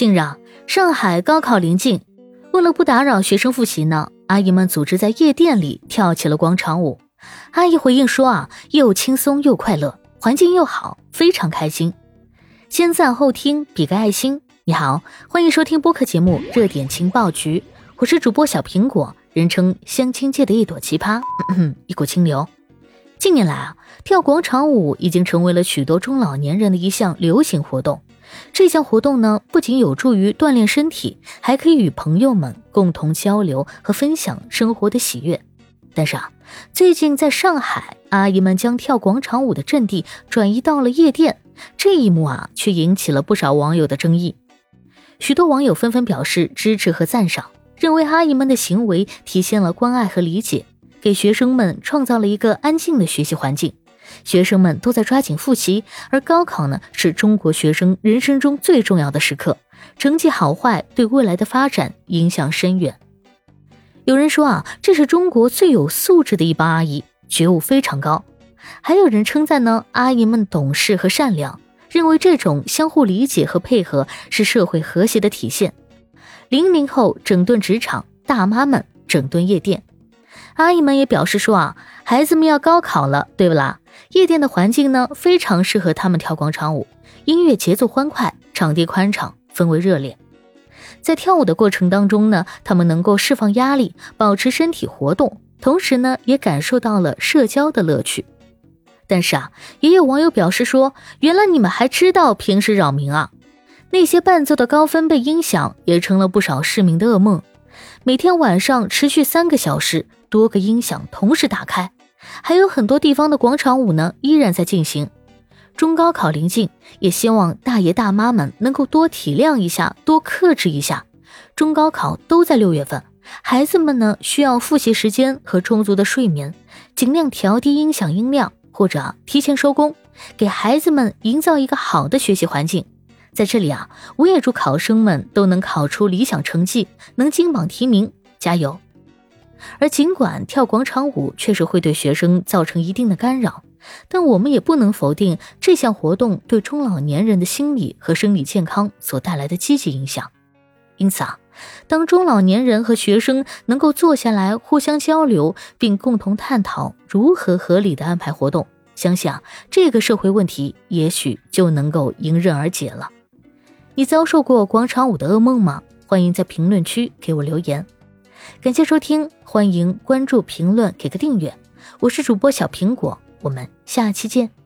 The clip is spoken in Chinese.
近日，上海高考临近，为了不打扰学生复习呢，阿姨们组织在夜店里跳起了广场舞。阿姨回应说啊，又轻松又快乐，环境又好，非常开心。先赞后听，比个爱心。你好，欢迎收听播客节目《热点情报局》，我是主播小苹果，人称相亲界的一朵奇葩，一股清流。近年来啊，跳广场舞已经成为了许多中老年人的一项流行活动。这项活动呢，不仅有助于锻炼身体，还可以与朋友们共同交流和分享生活的喜悦。但是啊，最近在上海，阿姨们将跳广场舞的阵地转移到了夜店，这一幕啊，却引起了不少网友的争议。许多网友纷纷表示支持和赞赏，认为阿姨们的行为体现了关爱和理解，给学生们创造了一个安静的学习环境。学生们都在抓紧复习，而高考呢，是中国学生人生中最重要的时刻，成绩好坏对未来的发展影响深远。有人说啊，这是中国最有素质的一帮阿姨，觉悟非常高。还有人称赞呢，阿姨们懂事和善良。认为这种相互理解和配合是社会和谐的体现。零零后整顿职场，大妈们整顿夜店，阿姨们也表示说啊，孩子们要高考了，对不啦？夜店的环境呢，非常适合他们跳广场舞，音乐节奏欢快，场地宽敞，氛围热烈。在跳舞的过程当中呢，他们能够释放压力，保持身体活动，同时呢，也感受到了社交的乐趣。但是啊，也有网友表示说，原来你们还知道平时扰民啊！那些伴奏的高分贝音响也成了不少市民的噩梦。每天晚上持续三个小时，多个音响同时打开，还有很多地方的广场舞呢依然在进行。中高考临近，也希望大爷大妈们能够多体谅一下，多克制一下。中高考都在六月份，孩子们呢需要复习时间和充足的睡眠，尽量调低音响音量。或者提前收工，给孩子们营造一个好的学习环境。在这里啊，我也祝考生们都能考出理想成绩，能金榜题名，加油！而尽管跳广场舞确实会对学生造成一定的干扰，但我们也不能否定这项活动对中老年人的心理和生理健康所带来的积极影响。因此啊。当中老年人和学生能够坐下来互相交流，并共同探讨如何合理的安排活动，相信啊，这个社会问题也许就能够迎刃而解了。你遭受过广场舞的噩梦吗？欢迎在评论区给我留言。感谢收听，欢迎关注、评论、给个订阅。我是主播小苹果，我们下期见。